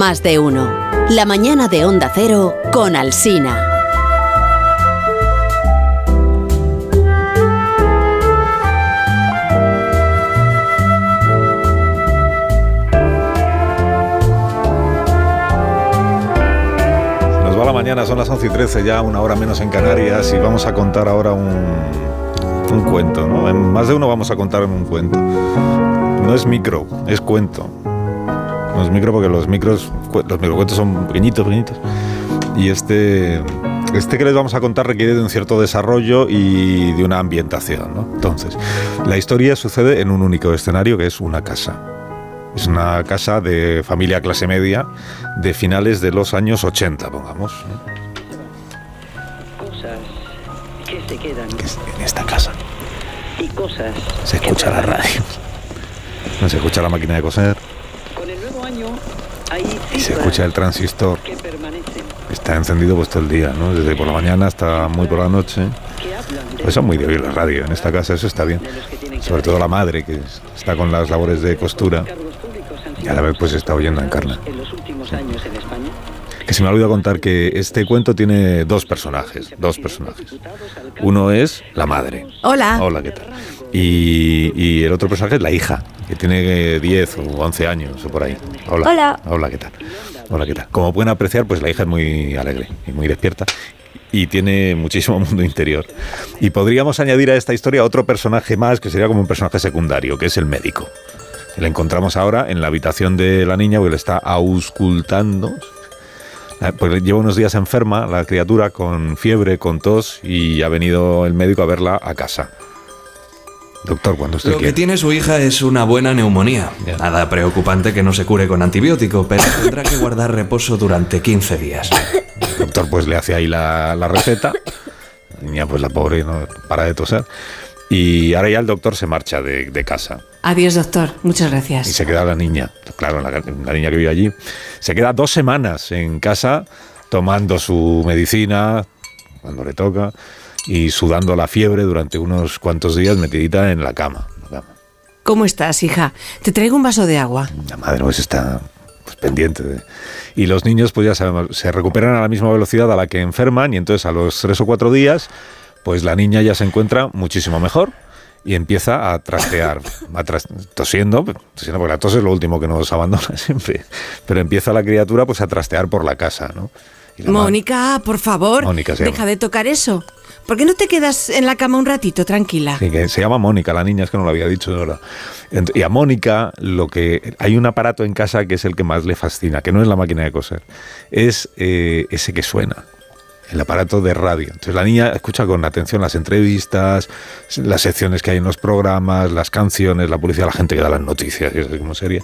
Más de uno. La mañana de Onda Cero con Alsina. Nos va la mañana, son las 11 y 13, ya una hora menos en Canarias y vamos a contar ahora un, cuento, ¿no? En más de uno vamos a contar un cuento. No es micro, es cuento. No es micro porque los micros, los microcuentos son pequeñitos, pequeñitos. Y este, este que les vamos a contar requiere de un cierto desarrollo y de una ambientación, ¿no? Entonces, la historia sucede en un único escenario que es una casa. Es una casa de familia clase media de finales de los años 80, pongamos. cosas que se quedan en esta casa. y cosas Se escucha la radio. No se escucha la máquina de coser Con el nuevo año hay y se escucha el transistor. que permanecen, Está encendido pues todo el día, ¿no? Desde por la mañana hasta muy por la noche. Pues son muy de oír la radio. En esta casa eso está bien. Sobre todo la madre que es- está con las labores de costura. Y a la vez, pues, está oyendo en carne. Que se me ha olvidado contar que este cuento tiene dos personajes. Dos personajes. Uno es la madre. Hola. Hola, ¿qué tal? Y, y el otro personaje es la hija, que tiene eh, 10 o 11 años o por ahí. Hola. Hola. Hola, ¿qué tal? Hola, ¿qué tal? Como pueden apreciar, pues la hija es muy alegre y muy despierta y tiene muchísimo mundo interior. Y podríamos añadir a esta historia otro personaje más, que sería como un personaje secundario, que es el médico. Le encontramos ahora en la habitación de la niña, porque le está auscultando. Ah, Pues lleva unos días enferma la criatura con fiebre, con tos y ha venido el médico a verla a casa. Doctor, cuando usted Lo que tiene su hija es una buena neumonía. Ya. Nada preocupante que no se cure con antibiótico, pero tendrá que guardar reposo durante 15 días. El doctor pues le hace ahí la, la receta. La niña pues la pobre no para de toser. Y ahora ya el doctor se marcha de, de casa Adiós, doctor. Muchas y gracias. se queda la niña. Claro, la, la niña que vive allí. Se queda dos semanas en casa tomando su medicina cuando le toca y sudando la fiebre durante unos cuantos días metidita en la cama. la cama. ¿Cómo estás, hija? Te traigo un vaso de agua. La madre pues está pues, pendiente de... Y los niños pues ya sabemos, se recuperan a la misma velocidad a la que enferman y entonces a los tres o cuatro días pues la niña ya se encuentra muchísimo mejor y empieza a trastear, a tras- tosiendo, tosiendo, porque la tos es lo último que nos abandona siempre, pero empieza la criatura pues a trastear por la casa, ¿no? Mónica, por favor, Mónica deja de tocar eso. ¿Por qué no te quedas en la cama un ratito, tranquila? Sí, que se llama Mónica, la niña, es que no lo había dicho ahora. Y a Mónica, lo que hay un aparato en casa que es el que más le fascina, que no es la máquina de coser, es eh, ese que suena, el aparato de radio. Entonces la niña escucha con atención las entrevistas, las secciones que hay en los programas, las canciones, la publicidad, la gente que da las noticias, es como sería.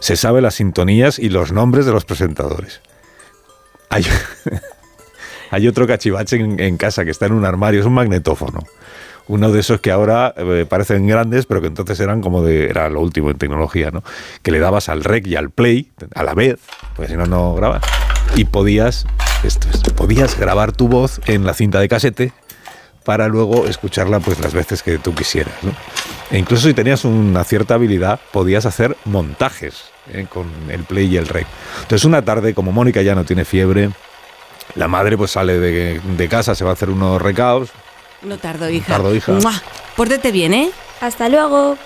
Se sabe las sintonías y los nombres de los presentadores. Hay, hay otro cachivache en, casa que está en un armario, es un magnetófono. Uno de esos que ahora eh, parecen grandes, pero que entonces eran como de. Era lo último en tecnología, ¿no? Que le dabas al rec y al play a la vez, porque si no, no grabas. Y podías. Esto es, podías grabar tu voz en la cinta de casete para luego escucharla pues las veces que tú quisieras. ¿no? E incluso si tenías una cierta habilidad, podías hacer montajes ¿eh? con el play y el rec. Entonces una tarde, como Mónica ya no tiene fiebre, la madre pues sale de, de casa, se va a hacer unos recaos. No tardo, hija. tardo, hija. ¡Mua! Pórtate bien, ¿eh? Hasta luego.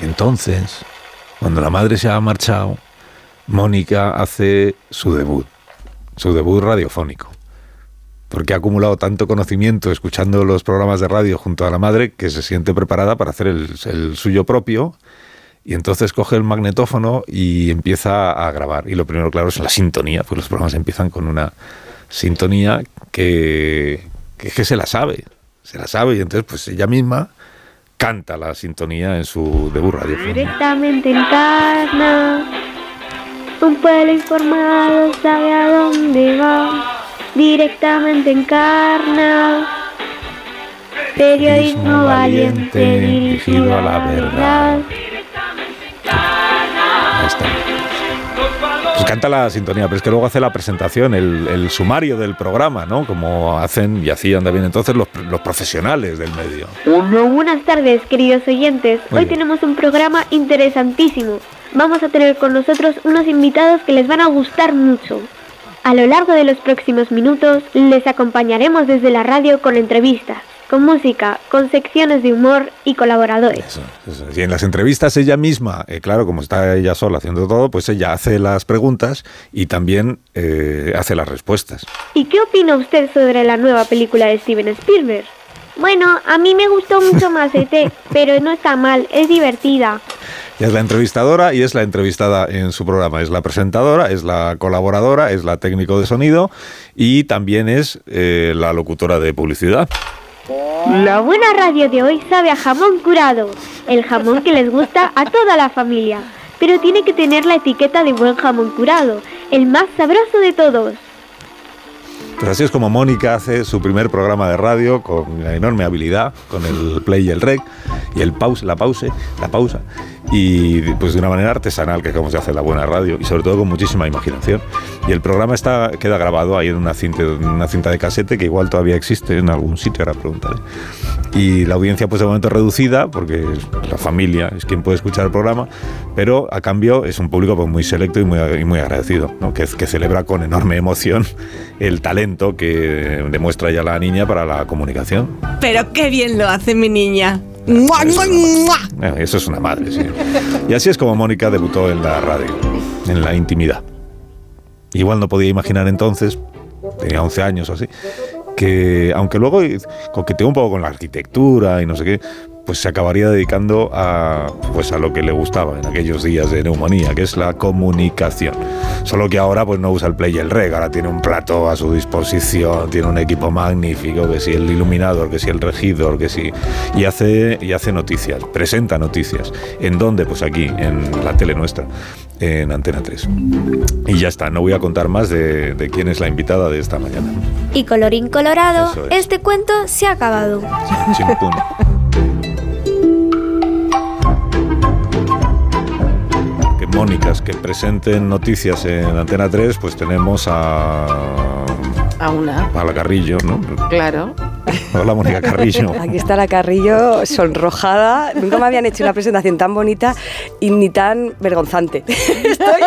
Entonces, cuando la madre se ha marchado, Mónica hace su debut, su debut radiofónico. Porque ha acumulado tanto conocimiento escuchando los programas de radio junto a la madre que se siente preparada para hacer el, el suyo propio. Y entonces coge el magnetófono y empieza a grabar. Y lo primero, claro, es la sintonía, pues los programas empiezan con una sintonía que, que es que se la sabe, se la sabe. Y entonces, pues ella misma canta la sintonía en su debut radiofónico. Directamente encarna. Un pueblo informado sabe a dónde va. Directamente encarna. Periodismo valiente dirigido a la verdad. Ahí está. Pues canta la sintonía, pero es que luego hace la presentación, el, el sumario del programa, ¿no? Como hacen y hacían también entonces los, los profesionales del medio. Muy buenas tardes, queridos oyentes. Muy Hoy bien. tenemos un programa interesantísimo. vamos a tener con nosotros unos invitados que les van a gustar mucho. A lo largo de los próximos minutos les acompañaremos desde la radio con entrevistas, con música, con secciones de humor y colaboradores. Eso, eso. Y en las entrevistas ella misma, eh, claro, como está ella sola haciendo todo, pues ella hace las preguntas y también eh, hace las respuestas. ¿Y qué opina usted sobre la nueva película de Steven Spielberg? Bueno, a mí me gustó mucho más ET, pero no está mal, es divertida. Ella es la entrevistadora y es la entrevistada en su programa. Es la presentadora, es la colaboradora, es la técnico de sonido y también es eh, la locutora de publicidad. La buena radio de hoy sabe a jamón curado, el jamón que les gusta a toda la familia, pero tiene que tener la etiqueta de buen jamón curado, el más sabroso de todos. Pues así es como Mónica hace su primer programa de radio con la enorme habilidad, con el play y el rec, y el pause, la pause, la pausa, y pues de una manera artesanal, que es como se hace la buena radio, y sobre todo con muchísima imaginación. Y el programa está, queda grabado ahí en una cinta, una cinta de casete que igual todavía existe en algún sitio, ahora preguntaré. Y la audiencia pues de momento reducida, porque la familia es quien puede escuchar el programa, pero a cambio es un público pues, muy selecto y muy, y muy agradecido, ¿no? que, que celebra con enorme emoción el talento que demuestra ya la niña para la comunicación. Pero qué bien lo hace mi niña. Eso, eh, eso es una madre, sí. Y así es como Mónica debutó en la radio, en la intimidad. Igual no podía imaginar entonces, tenía 11 años o así, que aunque luego coqueteó un poco con la arquitectura y no sé qué, pues se acabaría dedicando a, pues a lo que le gustaba en aquellos días de neumonía, que es la comunicación. Solo que ahora pues no usa el play y el reg, ahora tiene un plato a su disposición, tiene un equipo magnífico, que si el iluminador, que si el regidor, que si... Y hace, y hace noticias, presenta noticias. ¿En dónde? Pues aquí, en la tele nuestra, en Antena 3. Y ya está, no voy a contar más de, de quién es la invitada de esta mañana. Y colorín colorado, es. este cuento se ha acabado. Chimpún. Que Mónicas que presenten noticias en Antena 3, pues tenemos a, A una, a la Carrillo, ¿no? claro. Hola Mónica Carrillo. Aquí está la Carrillo sonrojada. Nunca me habían hecho una presentación tan bonita y ni tan vergonzante. Estoy.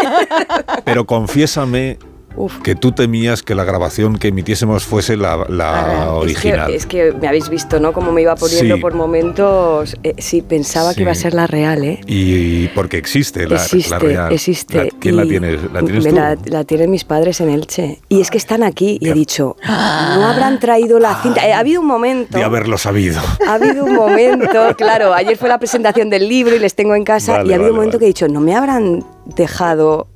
Pero confiésame Uf. que tú temías que la grabación que emitiésemos fuese la, la Ah, original. Es que, es que me habéis visto, ¿no? Cómo me iba poniendo Sí. por momentos. Eh, sí, pensaba Sí. que iba a ser la real, ¿eh? Y porque existe la, existe, la real. existe. La- ¿Quién la tiene? ¿La tienes me tú? La, la tienen mis padres en Elche. Y es que están aquí y he dicho, no habrán traído la cinta. Eh, ha habido un momento. De haberlo sabido. Ha habido un momento, claro, ayer fue la presentación del libro y les tengo en casa Vale, y ha habido vale, un momento vale. que he dicho, no me habrán dejado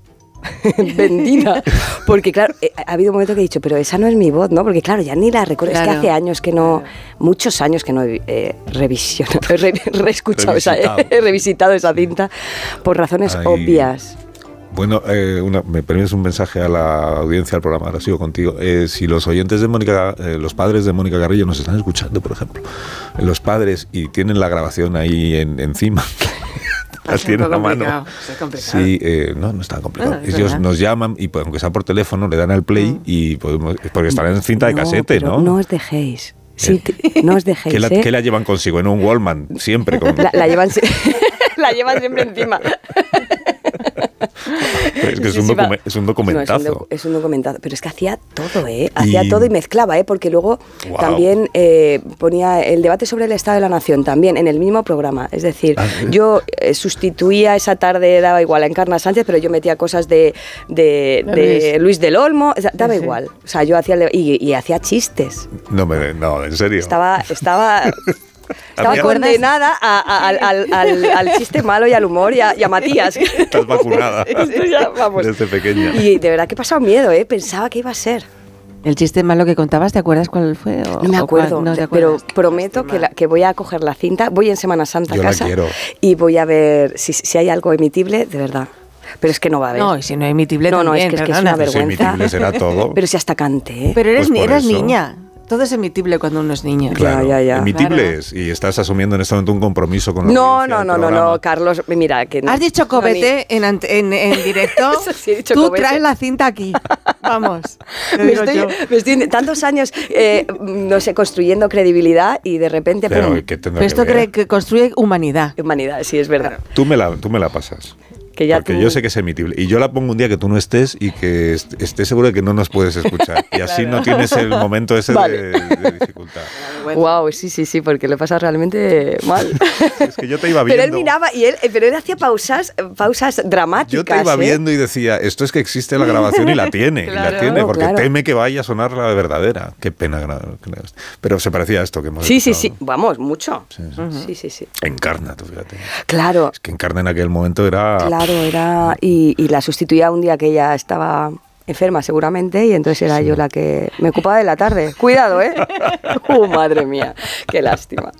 vendida, porque claro, eh, ha habido un momento que he dicho, pero esa no es mi voz, ¿no? Porque claro, ya ni la recuerdo, es Claro. que hace años que no, muchos años que no he eh, revisionado, he re- reescuchado esa, Revisitado. he revisitado esa cinta por razones Ay. obvias. Bueno, eh, una- me permites un mensaje a la audiencia del programa, ahora sigo contigo. Eh, si los oyentes de Mónica, eh, los padres de Mónica Carrillo nos están escuchando, por ejemplo, los padres y tienen la grabación ahí en- encima, la Es un tienen a poco mano. Sí, eh, no, no está complicado. Ah, es Ellos verdad. nos llaman y pues, aunque sea por teléfono le dan al play y podemos, porque estarán en cinta de No, casete, ¿no? No os dejéis. Sí, te- no os dejéis. ¿Qué la, ¿eh? qué la llevan consigo? En un Wallman, siempre. Con, La, la llevan, la llevan siempre encima. es que es, Sí, un docume- es un No, documentazo. es, un docu- es un documentazo. Pero es que hacía todo, ¿eh? Hacía Y- todo y mezclaba, ¿eh? Porque luego también eh, ponía el debate sobre el Estado de la Nación también en el mismo programa. Es decir, Ah, sí. yo eh, sustituía esa tarde, daba igual a Encarna Sánchez, pero yo metía cosas de, de, Luis. Luis del Olmo, o sea, daba Sí. igual. O sea, yo hacía el de- y, y hacía chistes. No, me, no, en serio. Estaba, estaba, estaba condenada a- a- al, al- al- al chiste malo y al humor y a, y a Matías. Estás vacunada. Ya, vamos. Desde pequeña. Y de verdad que he pasado miedo, ¿eh? Pensaba que iba a ser. El chiste malo que contabas, ¿te acuerdas cuál fue? o- No me acuerdo, cuál? No te pero prometo que, la- que voy a coger la cinta. Voy en Semana Santa a Yo la casa y voy a ver si, si hay algo emitible, de verdad. Pero es que no va a haber. No, y si no emitible No, no, también, es que- es que es una vergüenza. emitible será todo. Pero si hasta cante, ¿eh? Pero eres, Pues niña. Todo es emitible cuando uno es niño. Claro, ya, ya. emitible Claro. es, y estás asumiendo en este momento un compromiso con la no, no, no, no, no, Carlos, mira que no. Has dicho no, cobete en, en, en directo. Eso sí, he dicho Tú cobete. traes la cinta aquí. Vamos. ni- me estoy, me estoy tantos años, eh, no sé, construyendo credibilidad y de repente, Pero, pum, ¿qué tendrá Pero esto que que construye humanidad. humanidad, sí, es verdad. Tú me la, tú me la pasas. Que ya porque tú- yo sé que es emitible. Y yo la pongo un día que tú no estés y que est- estés seguro de que no nos puedes escuchar. Y así no tienes el momento ese Vale. de, de dificultad. Wow, sí, sí, sí, porque le pasa realmente mal. Es que yo te iba viendo. Pero él miraba y él, eh, pero él hacía pausas, eh, pausas dramáticas. Yo te iba ¿eh? viendo y decía, esto es que existe la grabación y la tiene, y la tiene, porque claro. teme que vaya a sonar la verdadera. Qué pena. Pero se parecía a esto que hemos Sí, sí, escuchado, sí, vamos, mucho. Sí, sí. Sí, sí, sí. Encarna, tú fíjate. Claro, Es que Encarna en aquel momento era... claro, era. Y, y la sustituía un día que ella estaba enferma, seguramente, y entonces era yo la que me ocupaba de la tarde. Cuidado, ¿eh? ¡Uh, madre mía! ¡Qué lástima!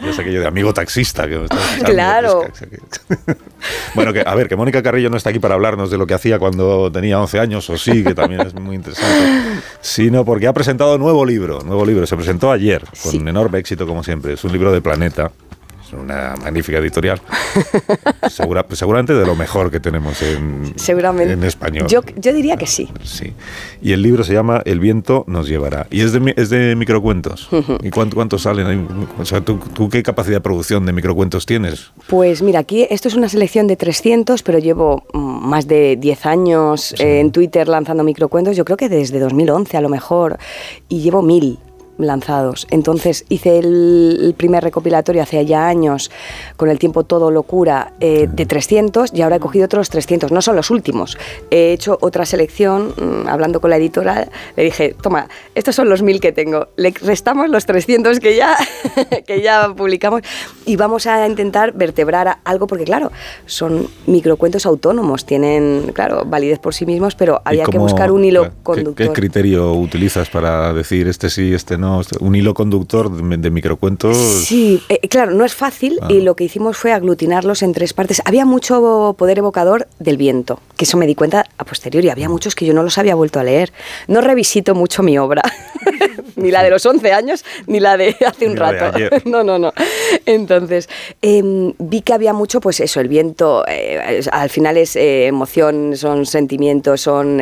Ya sé aquello de amigo taxista que Claro. es bueno, que, a ver, que Mónica Carrillo no está aquí para hablarnos de lo que hacía cuando tenía 11 años, o sí, que también es muy interesante, sino porque ha presentado nuevo libro, nuevo libro, se presentó ayer, con Sí. enorme éxito como siempre, es un libro de Planeta, es una magnífica editorial, Segura- seguramente de lo mejor que tenemos en, Seguramente. en español. Yo, yo diría que sí. Sí. Y el libro se llama El viento nos llevará. Y es de, es de microcuentos. ¿Y cuánto, cuántos salen? O sea, ¿tú, tú qué capacidad de producción de microcuentos tienes? Pues mira, aquí esto es una selección de 300, pero llevo más de 10 años eh, en Twitter lanzando microcuentos, yo creo que desde 2011 a lo mejor, y llevo mil lanzados. Entonces hice el, primer recopilatorio hace ya años, con el tiempo todo locura, eh, de 300 y ahora he cogido otros 300. No son los últimos. He hecho otra selección, mm, hablando con la editora, le dije, toma, estos son los mil que tengo, le restamos los 300 que ya, que ya publicamos y vamos a intentar vertebrar algo, porque claro, son microcuentos autónomos, tienen, claro, validez por sí mismos, pero ¿Y había que buscar un hilo ¿qué- conductor. ¿Qué criterio utilizas para decir este sí, este no? Un hilo conductor de, de microcuentos. Sí, eh, claro, no es fácil Ah. y lo que hicimos fue aglutinarlos en tres partes. Había mucho poder evocador del viento, que eso me di cuenta a posteriori. Había Mm. muchos que yo no los había vuelto a leer. No revisito mucho mi obra, ni la de los 11 años, ni la de hace un Ni rato. No, no, no. Entonces, em, vi que había mucho, pues eso, el viento, eh, al final es eh, emoción, son sentimientos, son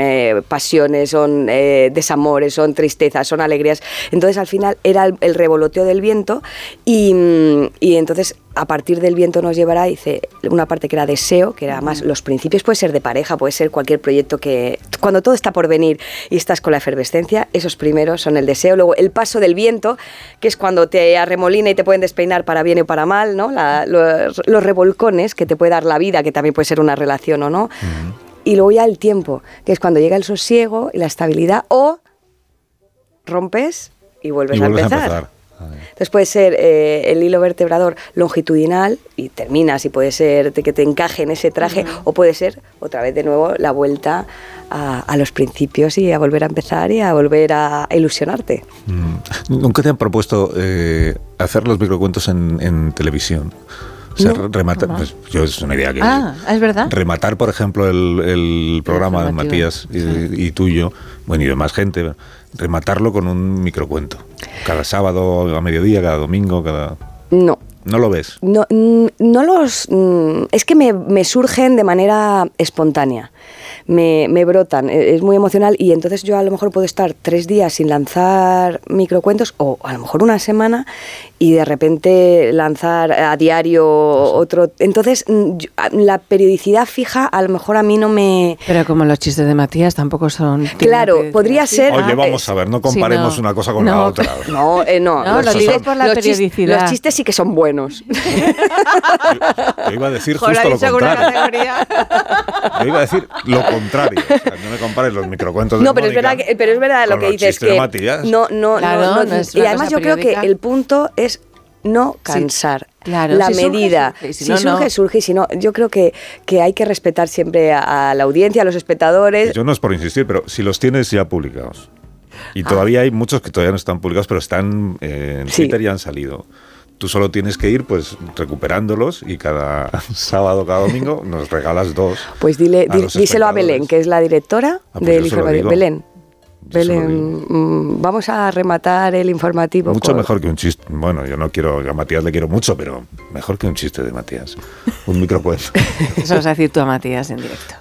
pasiones, son desamores, son tristezas, son alegrías. Entonces, al final era el, el revoloteo del viento y, mm, y entonces a partir del viento nos llevará, hice una parte que era deseo, que era más los principios, puede ser de pareja, puede ser cualquier proyecto que, cuando todo está por venir y estás con la efervescencia, esos primeros son el deseo, luego el paso del viento, que es cuando te arremolina y te pueden despeinar para bien o para mal, ¿no? La- los, los revolcones que te puede dar la vida, que también puede ser una relación o no. Y luego ya el tiempo, que es cuando llega el sosiego y la estabilidad, o rompes y vuelves, y vuelves a empezar. A. Entonces puede ser eh, el hilo vertebrador longitudinal y terminas y puede ser de que te encaje en ese traje o puede ser otra vez de nuevo la vuelta a, a los principios y a volver a empezar y a volver a ilusionarte. Mm. ¿Nunca te han propuesto eh, hacer los microcuentos en, en televisión? O sea, No, rematar. Pues yo es una idea que. Ah, ¿es verdad? Rematar, por ejemplo, el, el programa de. Matías y, y tuyo, bueno, y de más gente, rematarlo con un microcuento. Cada sábado a mediodía, cada domingo, cada. No. ¿No lo ves? No, no los. Es que me, me surgen de manera espontánea. Me, me brotan. e- Es muy emocional y entonces yo a lo mejor puedo estar tres días sin lanzar microcuentos o a lo mejor una semana y de repente lanzar a diario otro. Entonces, yo- la periodicidad fija a lo mejor a mí no me. Pero como los chistes de Matías tampoco son... Claro, podría ser- Oye, vamos a ver, no sí, comparemos no. una cosa con la No, otra. No, eh, no. No, lo por la los chis- periodicidad. los chistes sí que son buenos. Yo iba a decir justo lo contrario. Yo iba a decir lo contrario. O sea, no me compares los microcuentos de No, pero es Mónica verdad, que, pero es verdad lo que dices que Matías. no, no, Claro, no, no- no es y además yo creo que el punto es no cansar. Claro, la si medida. surge, si si no, surge, no. surge. Y si no, yo creo que, que hay que respetar siempre a, a la audiencia, a los espectadores. Yo no es por insistir, pero si los tienes ya publicados. Y todavía hay muchos que todavía no están publicados, pero están eh, en Sí. Twitter y han salido. Tú solo tienes que ir pues recuperándolos y cada sábado, cada domingo nos regalas dos. Pues dile, a díselo a Belén, que es la directora Ah, pues del informativo. Belén. Belén, mm, vamos a rematar el informativo. Mucho con- mejor que un chiste. Bueno, yo no quiero, yo a Matías le quiero mucho, pero mejor que un chiste de Matías. Un microcuento. Eso vas a decir tú a Matías en directo.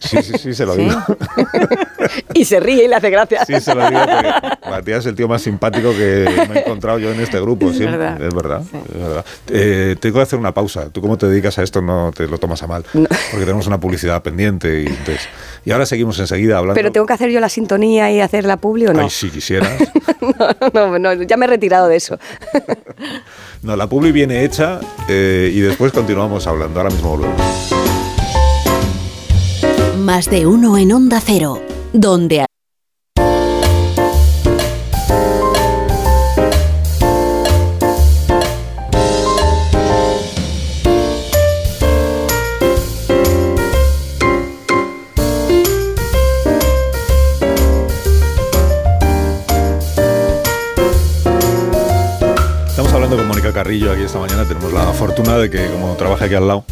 Sí, sí, sí, se lo ¿Sí? digo. y se ríe y le hace gracia. Sí, se lo digo porque Matías es el tío más simpático que me he encontrado yo en este grupo. Es siempre. verdad. Es verdad. Sí. es verdad. Eh, tengo que hacer una pausa. Tú cómo te dedicas a esto no te lo tomas a mal. Porque tenemos una publicidad pendiente. Y, entonces- y ahora seguimos enseguida hablando. Pero tengo que hacer yo la sintonía y hacer la publi o no. Ay, si quisieras. no, no, no, ya me he retirado de eso. No, la publi viene hecha eh, y después continuamos hablando. Ahora mismo volvemos. Más de uno en Onda Cero, donde Carrillo aquí esta mañana. Tenemos la fortuna de que, como trabaja aquí al lado,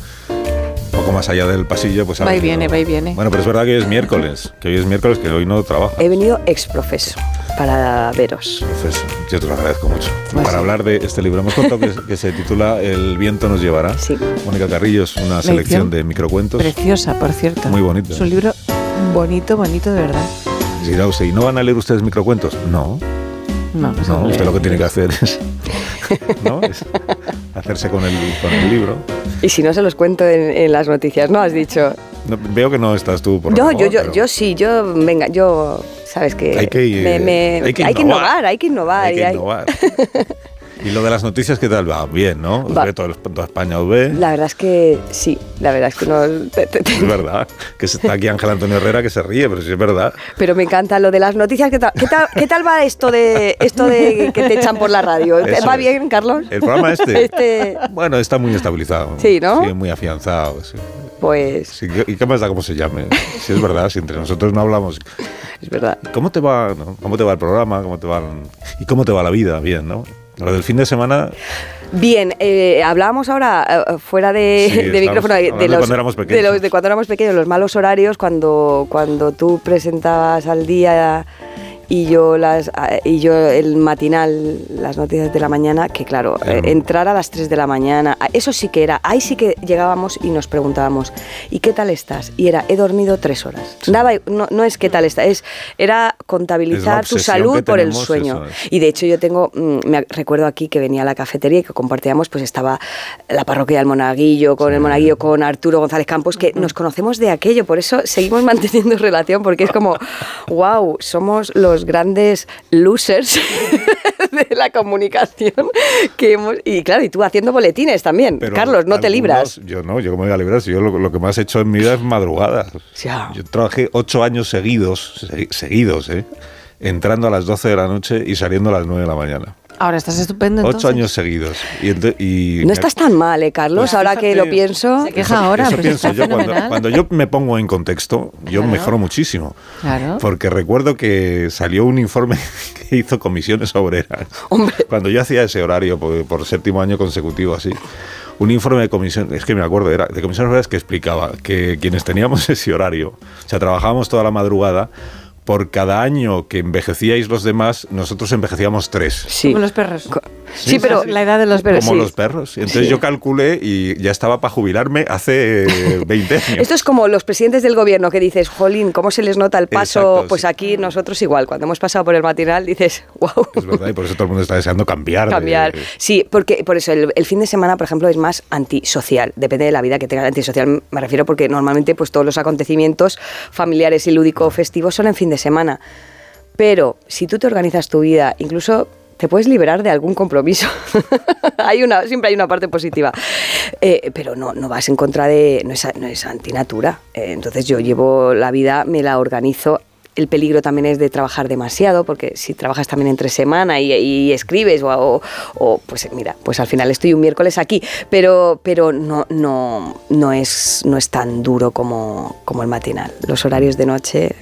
poco más allá del pasillo, pues Va y viene, va y viene. Bueno, pero es verdad que hoy es miércoles. Que hoy es miércoles, que hoy no trabaja. He venido ex profeso para veros. Entonces, yo te lo agradezco mucho. Pues Para sí. hablar de este libro, hemos contado que, que se titula El viento nos llevará. Sí. Mónica Carrillo es una selección de microcuentos. Preciosa, por cierto. Muy bonito. Es un libro bonito, bonito de verdad. Dirá usted, ¿y no van a leer ustedes microcuentos? No, No, no, hombre. usted lo que tiene que hacer es, ¿no? Es hacerse con el, con el libro. Y si no se los cuento en, en las noticias, ¿no? Has dicho. No, veo que no estás tú por No, yo, yo, pero yo sí, yo, venga, yo, sabes que, Hay que, me- me- hay que hay que innovar. hay que innovar. Hay que innovar. Y lo de las noticias, ¿qué tal? Va bien, ¿no? Os Va. ve todo toda España os ve. La verdad es que sí, la verdad es que no. Es verdad. Que está aquí Ángel Antonio Herrera que se ríe, pero sí es verdad. Pero me encanta lo de las noticias. ¿Qué tal, qué tal, qué tal va esto de esto de que te echan por la radio? Eso ¿Va es. bien, Carlos? El programa este. Este, Bueno, está muy estabilizado. Sí, ¿no? Sí, muy afianzado. sí. pues, Sí, ¿Y qué más da cómo se llame? Si es verdad, si entre nosotros no hablamos. es verdad. ¿Cómo te va, no? ¿Cómo te va el programa? ¿Cómo te va ¿Y cómo te va la vida? Bien, ¿no? Lo del fin de semana, Bien, eh, hablábamos ahora eh, fuera de, Sí, de estamos micrófono de, hablando de los, cuando éramos de los- de cuando éramos pequeños, los malos horarios, cuando, cuando tú presentabas al día y yo las y yo el matinal, las noticias de la mañana, que claro, eh, entrar a las 3 de la mañana, eso sí que era, ahí sí que llegábamos y nos preguntábamos, ¿y qué tal estás? Y era, he dormido tres horas. Daba- no, no es qué tal estás, es, era contabilizar tu salud por el sueño. es. Y de hecho yo tengo, mm, me recuerdo aquí que venía a la cafetería y que compartíamos, pues estaba la parroquia del Monaguillo, con el Monaguillo, con Arturo González Campos, que nos conocemos de aquello, por eso seguimos manteniendo relación, porque es como, wow, somos los grandes losers de la comunicación que hemos... Y claro, y tú haciendo boletines también. Pero Carlos, no te libras. Yo no, yo cómo me voy a librar. Si yo lo, lo que más he hecho en mi vida es madrugadas. Ya. Yo trabajé ocho años seguidos, se- seguidos, ¿eh? Entrando a las 12 de la noche y saliendo a las 9 de la mañana. Ahora estás estupendo. Ocho entonces. años seguidos. Y, y No estás tan mal, ¿eh, Carlos? Pues Ahora que lo pienso... Se queja ahora, Eso pero pienso está yo. Cuando, cuando yo me pongo en contexto, yo Claro. mejoro muchísimo. Claro. Porque recuerdo que salió un informe que hizo comisiones obreras. Hombre. Cuando yo hacía ese horario por, por séptimo año consecutivo así. Un informe de comisión, es que me acuerdo, era de comisiones obreras que explicaba que quienes teníamos ese horario, o sea, trabajábamos toda la madrugada, por cada año que envejecíais los demás, nosotros envejecíamos tres. Sí. Como los perros. Sí, pero... La edad de los perros. Como sí. los perros. Entonces Sí. yo calculé y ya estaba para jubilarme hace eh, 20 años. Esto es como los presidentes del gobierno que dices, jolín, ¿cómo se les nota el paso? Exacto, pues sí. aquí nosotros igual, cuando hemos pasado por el matinal dices, wow. Es verdad, y por eso todo el mundo está deseando cambiar. de- Cambiar. Sí, porque por eso el, el fin de semana, por ejemplo, es más antisocial. Depende de la vida que tengas. Antisocial me refiero porque normalmente pues todos los acontecimientos familiares y lúdico-festivos son en fin de semana. Pero si tú te organizas tu vida, incluso te puedes liberar de algún compromiso. hay una, siempre hay una parte positiva. Eh, pero no, no vas en contra de. No es, no es antinatura. Eh, entonces yo llevo la vida, me la organizo. El peligro también es de trabajar demasiado, porque si trabajas también entre semana y, y escribes, o, o- o, pues mira, pues al final estoy un miércoles aquí, pero, pero no, no, no, es, no es tan duro como, como el matinal. Los horarios de noche.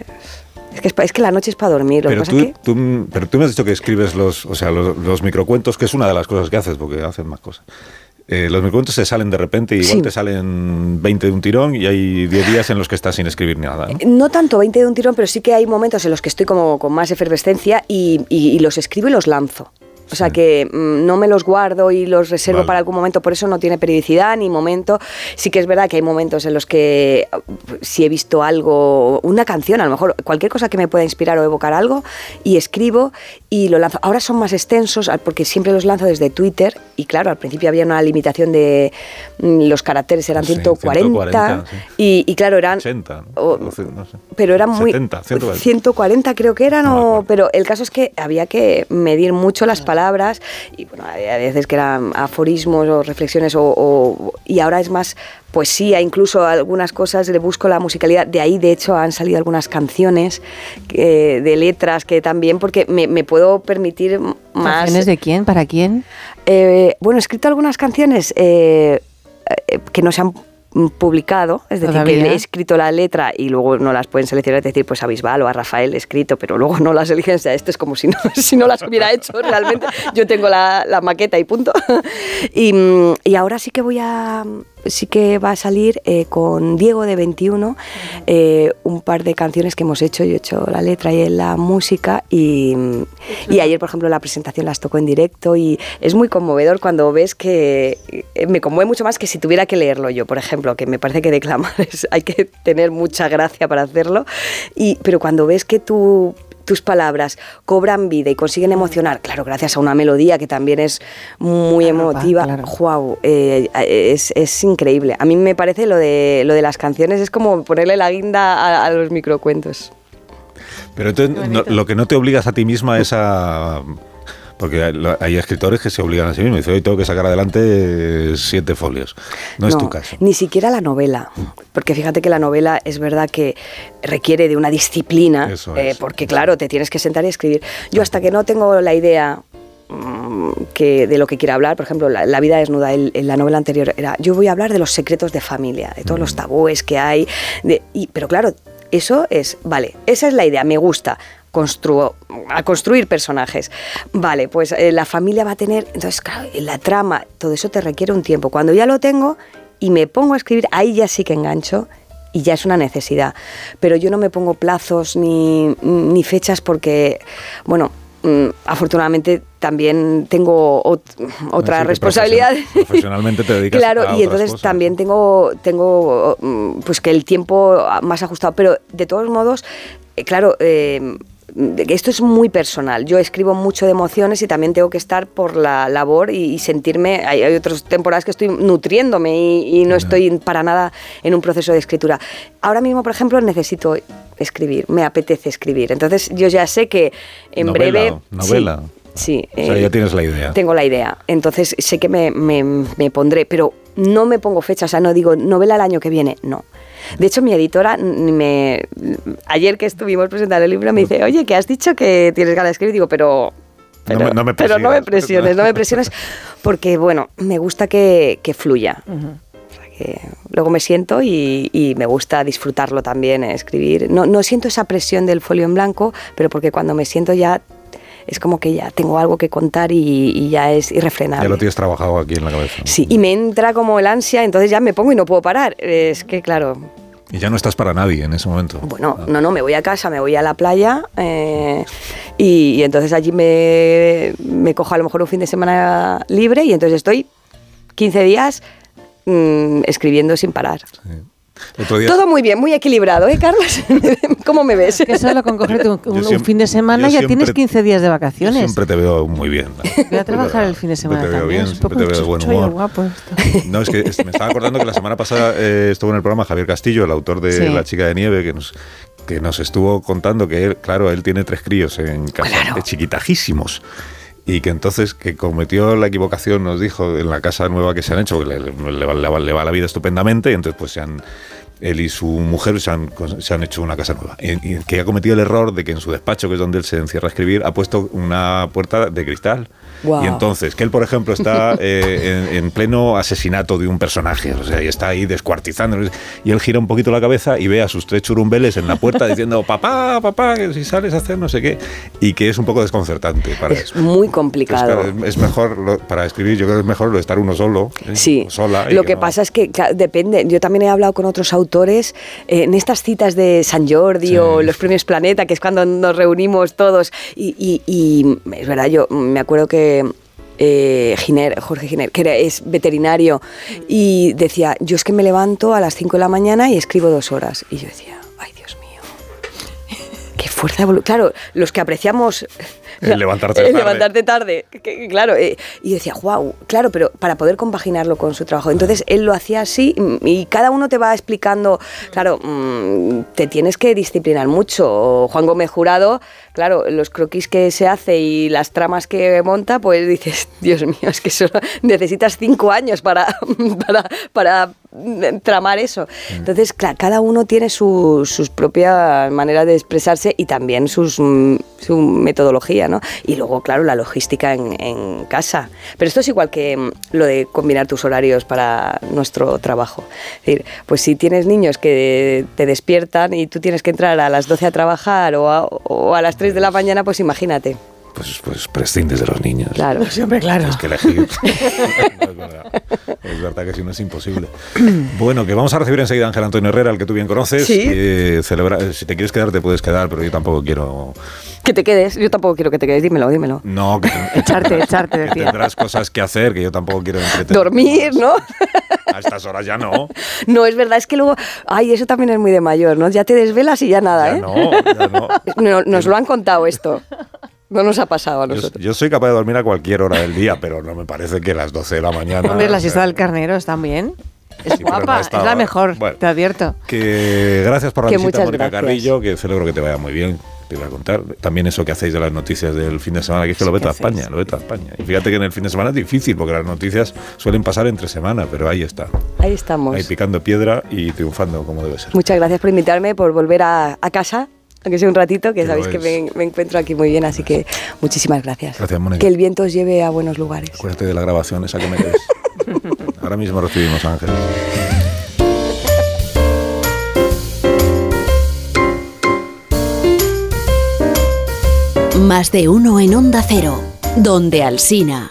Es que, es, que la noche es para dormir. Pero tú, que. tú- pero tú me has dicho que escribes los, o sea, los, los microcuentos, que es una de las cosas que haces, porque haces más cosas. Eh, los microcuentos se salen de repente, igual Sí. te salen 20 de un tirón y hay 10 días en los que estás sin escribir nada. ¿no? No tanto 20 de un tirón, pero sí que hay momentos en los que estoy como con más efervescencia y, y- y los escribo y los lanzo. O sea Sí. que mm, no me los guardo y los reservo Vale. para algún momento, por eso no tiene periodicidad ni momento. Sí que es verdad que hay momentos en los que si he visto algo, una canción, a lo mejor cualquier cosa que me pueda inspirar o evocar algo, y escribo y lo lanzo. Ahora son más extensos al- porque siempre los lanzo desde Twitter y claro, al principio había una limitación de mm, los caracteres, eran Sí, 140, 140, sí. y, y claro, eran... 80, o- no sé, no sé. pero eran muy 70, 140. 140 creo que eran No o- pero el caso es que había que medir mucho las palabras y bueno había veces que eran aforismos o reflexiones o, o- y ahora es más poesía incluso algunas cosas le busco la musicalidad de ahí de hecho han salido algunas canciones eh, de letras que también porque me, me puedo permitir más ¿Canciones de quién? ¿Para quién? eh, bueno, he escrito algunas canciones eh, eh, que no se han publicado, es decir, Todavía. que he escrito la letra y luego no las pueden seleccionar, es decir, pues a Bisbal o a Rafael he escrito, pero luego no las eligen, o sea, esto es como si no, si no las hubiera hecho realmente, yo tengo la, la maqueta y punto. Y, mm, y ahora sí que voy a, sí que va a salir eh, con Diego de 21 eh, un par de canciones que hemos hecho, yo he hecho la letra y la música y, y ayer, por ejemplo, la presentación las tocó en directo y es muy conmovedor cuando ves que eh, me conmueve mucho más que si tuviera que leerlo yo, por ejemplo, que me parece que declamar hay que tener mucha gracia para hacerlo, y, pero cuando ves que tú tus palabras cobran vida y consiguen emocionar, claro, gracias a una melodía que también es muy Claro, emotiva, claro. Guau, eh, es, es increíble. A mí me parece lo de, lo de las canciones es como ponerle la guinda a, a los microcuentos. Pero entonces, no- lo que no te obligas a ti misma es a... Porque hay- escritores que se obligan a sí mismos. Dicen, hoy tengo que sacar adelante siete folios. No, es tu caso. Ni siquiera la novela, porque fíjate que la novela es verdad que requiere de una disciplina, Eso eh, es. porque claro, te tienes que sentar y escribir. Yo hasta que no tengo la idea mm, que de lo que quiera hablar, por ejemplo, la, La vida desnuda, el- en la novela anterior era, yo voy a hablar de los secretos de familia, de todos los tabúes que hay, de- y, pero claro, eso es, vale, esa es la idea, me gusta. Construo, a construir personajes. Vale, pues eh, la familia va a tener. Entonces, claro, la trama, todo eso te requiere un tiempo. Cuando ya lo tengo y me pongo a escribir, ahí ya sí que engancho y ya es una necesidad. Pero yo no me pongo plazos ni, ni fechas porque, bueno, mm, afortunadamente también tengo ot- otra Sí, responsabilidad. profesion- profesionalmente te dedicas claro, a y otras entonces cosas. también tengo, tengo mm, pues que el tiempo más ajustado. Pero de todos modos, eh, claro, eh, esto es muy personal. Yo escribo mucho de emociones y también tengo que estar por la labor y, y sentirme. Hay, hay otras temporadas que estoy nutriéndome y, y no estoy para nada en un proceso de escritura. Ahora mismo, por ejemplo, necesito escribir, me apetece escribir. Entonces yo ya sé que en Novela, breve... novela. Sí, sí, O sea, eh, ya tienes la idea. tengo la idea. Entonces sé que me, me- me pondré, pero no me pongo fecha, o sea, no digo novela el año que viene, no. De hecho, mi editora me ayer que estuvimos presentando el libro me dice, oye, que has dicho que tienes ganas de escribir, digo, pero... No Pero me- no me pero no me presiones. no me presiones, porque bueno, me gusta que, que fluya. O sea, que luego me siento y, y me gusta disfrutarlo también, eh, escribir. No, no siento esa presión del folio en blanco, pero porque cuando me siento ya es como que ya tengo algo que contar y, y ya es irrefrenable. Ya lo tienes trabajado aquí en la cabeza. ¿no? Sí, y me entra como el ansia, entonces ya me pongo y no puedo parar. Es que, claro, Y ya no estás para nadie en ese momento. bueno, Ah. no, no, me voy a casa, me voy a la playa eh, y, y entonces allí me, me cojo a lo mejor un fin de semana libre y entonces estoy 15 días mm, escribiendo sin parar. Otro día- Todo muy bien, muy equilibrado, ¿eh, Carlos? ¿Cómo me ves? Que solo con cogerte un, siempre- fin de semana ya siempre- tienes 15 días de yo vacaciones. siempre te veo muy bien. Voy a trabajar el fin de semana Siempre te veo también. bien, es un poco siempre te veo de buen humor. guapo esto. No, es que es- me estaba acordando que la semana pasada eh, estuvo en el programa Javier Castillo, el autor de Sí. La chica de nieve, que nos, que nos estuvo contando que él, claro, él tiene tres críos en casa, Claro. de chiquitajísimos. Y que entonces que cometió la equivocación, nos dijo, en la casa nueva que se han hecho, porque le, le le va- le va la vida estupendamente, y entonces pues se han, él y su mujer se han, se han hecho una casa nueva. Y que ha cometido el error de que en su despacho, que es donde él se encierra a escribir, ha puesto una puerta de cristal. Guau. Y entonces, que él, por ejemplo, está eh, en, en pleno asesinato de un personaje, o sea, y está ahí descuartizando, y él gira un poquito la cabeza y ve a sus tres churumbeles en la puerta diciendo, papá, papá, que si sales a hacer no sé qué, y que es un poco desconcertante para Es él. muy Entonces, complicado. claro, es- mejor, lo- para escribir, yo creo que es mejor lo de estar uno solo, ¿eh? Sí, sola. lo que no- pasa es que claro, depende. Yo también he hablado con otros autores eh, en estas citas de San Jordi Sí. o los premios Planeta, que es cuando nos reunimos todos. Y, y- y es verdad, yo me acuerdo que Jorge eh, Giner, Jorge Giner, que era- es veterinario, y decía, yo es que me levanto a las 5 de la mañana y escribo dos horas. Y yo decía, ay Dios mío, qué fuerza de volu- Claro, los que apreciamos... El levantarte el tarde. levantarte tarde, que- que- claro, eh, y decía, wow, claro, pero para poder compaginarlo con su trabajo. Entonces él lo hacía así mm, y cada uno te va explicando, claro, mm, te tienes que disciplinar mucho. Juan Gómez Jurado, claro, los croquis que se hace y las tramas que monta, pues dices, Dios mío, es que solo necesitas cinco años para, para, para mm, tramar eso. Entonces, claro, cada uno tiene su- sus propias maneras de expresarse y también sus, mm, su metodología, ¿no? Y luego, claro, la logística en, en casa. Pero esto es igual que mm, lo de combinar tus horarios para nuestro trabajo. Es decir, pues si tienes niños que te despiertan y tú tienes que entrar a las 12 a trabajar o a, o a las 3 de la mañana, pues imagínate. Pues, pues prescindes de los niños. Claro. Siempre, claro. Es que elegir. es verdad. Es verdad que si no es imposible. Bueno, que vamos a recibir enseguida a Ángel Antonio Herrera, al que tú bien conoces. Sí. Eh, celebra- si te quieres quedar, te puedes quedar, pero yo tampoco quiero. Que te quedes. Yo tampoco quiero que te quedes. Dímelo, dímelo. No, que, te- Echarte, echarte, que decía. tendrás cosas que hacer, que yo tampoco quiero entretener. Dormir, ¿no? A estas horas ya no. No, es verdad, es que luego, ay, eso también es muy de mayor, ¿no? Ya te desvelas y ya nada, Ya ¿eh? no, ya no. No, nos lo han contado esto. No nos ha pasado a Yo, nosotros. yo soy capaz de dormir a cualquier hora del día, pero no me parece que a las 12 de la mañana. Hombre, la siesta del carnero está bien. Es Sí, no guapa, ha es la ¿eh? mejor, Bueno. te advierto. Que gracias por la Que visita, Mónica gracias. Carrillo, que celebro que te vaya muy bien. Te voy a contar. También eso que hacéis de las noticias del fin de semana, que es que lo ve ¿Qué toda hacéis? España, lo ve toda España. Y fíjate que en el fin de semana es difícil, porque las noticias suelen pasar entre semana, pero ahí está. Ahí estamos. Ahí picando piedra y triunfando como debe ser. Muchas gracias por invitarme, por volver a, a casa, aunque sea un ratito, que sabéis que me, me encuentro aquí muy bien, así que muchísimas gracias. Gracias, Mónica. Que el viento os lleve a buenos lugares. Acuérdate de la grabación esa que metes. Ahora mismo recibimos a Ángel. Más de uno en Onda Cero, donde Alsina.